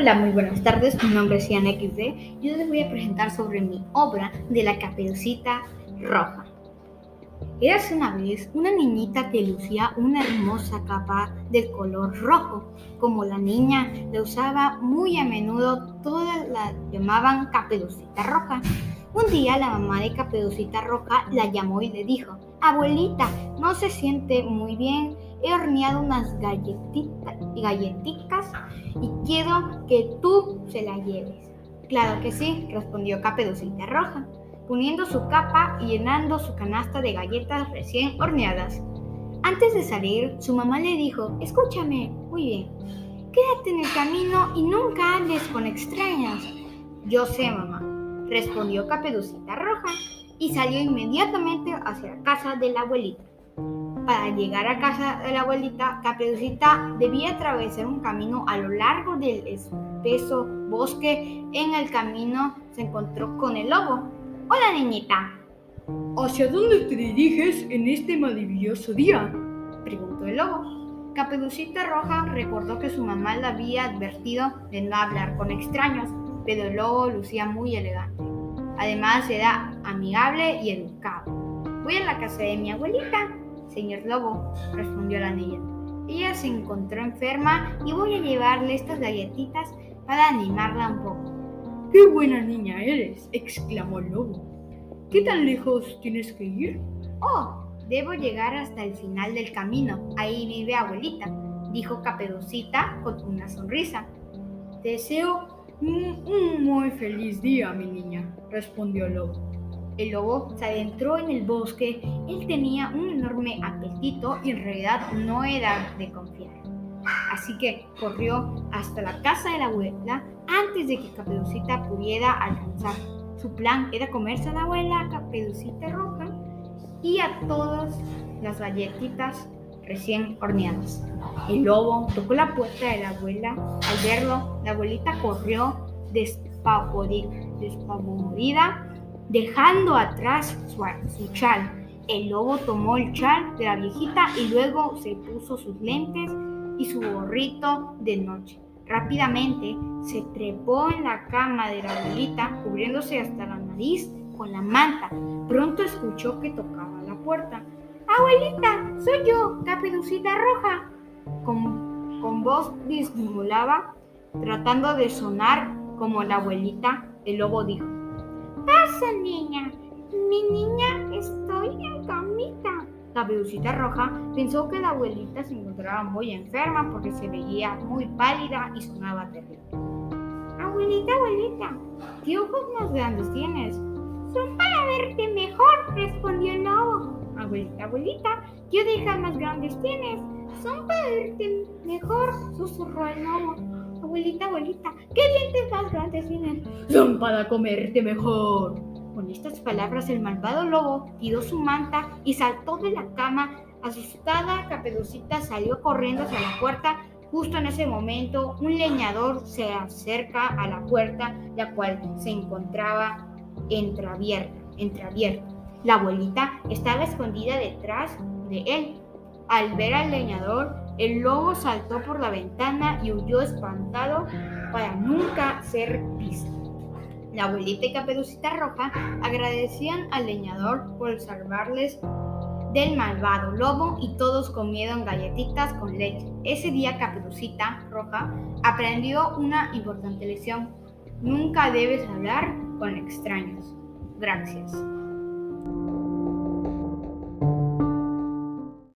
Hola, muy buenas tardes. Mi nombre es Ian XD. Yo les voy a presentar sobre mi obra de la caperucita roja. Érase una vez una niñita que lucía una hermosa capa de color rojo. Como la niña la usaba muy a menudo, todas la llamaban caperucita roja. Un día la mamá de Caperucita Roja la llamó y le dijo, Abuelita, no se siente muy bien, he horneado unas galletitas, galletitas y quiero que tú se las lleves. Claro que sí, respondió Caperucita Roja, poniendo su capa y llenando su canasta de galletas recién horneadas. Antes de salir, su mamá le dijo, escúchame, muy bien, quédate en el camino y nunca hables con extrañas. Yo sé, mamá, respondió Caperucita Roja y salió inmediatamente hacia la casa de la abuelita. Para llegar a casa de la abuelita, Caperucita debía atravesar un camino a lo largo del espeso bosque. En el camino se encontró con el lobo. Hola niñita. ¿Hacia dónde te diriges en este maravilloso día? preguntó el lobo. Caperucita Roja recordó que su mamá le había advertido de no hablar con extraños pero el lobo lucía muy elegante. Además era amigable y educado. Voy a la casa de mi abuelita, señor lobo, respondió la niña. Ella se encontró enferma y voy a llevarle estas galletitas para animarla un poco. ¡Qué buena niña eres! exclamó el lobo. ¿Qué tan lejos tienes que ir? Oh, debo llegar hasta el final del camino. Ahí vive abuelita, dijo Caperucita con una sonrisa. Deseo un muy feliz día, mi niña, respondió el lobo. El lobo se adentró en el bosque. Él tenía un enorme apetito y en realidad no era de confiar. Así que corrió hasta la casa de la abuela antes de que Caperucita pudiera alcanzar. Su plan era comerse a la abuela Caperucita Roja y a todas las galletitas recién horneadas. El lobo tocó la puerta de la abuela. Al verlo, la abuelita corrió despavorida, dejando atrás su, su chal. El lobo tomó el chal de la viejita y luego se puso sus lentes y su gorrito de noche. Rápidamente se trepó en la cama de la abuelita, cubriéndose hasta la nariz con la manta. Pronto escuchó que tocaba la puerta. Abuelita, soy yo, Caperucita Roja. Con, con voz disimulaba, tratando de sonar como la abuelita, el lobo dijo. Pasa, niña. Mi niña, estoy en camita. Caperucita Roja pensó que la abuelita se encontraba muy enferma porque se veía muy pálida y sonaba terrible. Abuelita, abuelita, ¿qué ojos más grandes tienes? Son para verte mejor, respondió el lobo. Abuelita, abuelita, ¿qué orejas más grandes tienes? Son para verte mejor, susurró el lobo. Abuelita, abuelita, ¿qué dientes más grandes tienes? Son para comerte mejor. Con estas palabras el malvado lobo tiró su manta y saltó de la cama. Asustada, Caperucita salió corriendo hacia la puerta. Justo en ese momento, un leñador se acerca a la puerta, la cual se encontraba entreabierta. entreabierta. La abuelita estaba escondida detrás de él. Al ver al leñador, el lobo saltó por la ventana y huyó espantado para nunca ser visto. La abuelita y Caperucita Roja agradecían al leñador por salvarles del malvado lobo y todos comieron galletitas con leche. Ese día Caperucita Roja aprendió una importante lección. Nunca debes hablar con extraños. Gracias.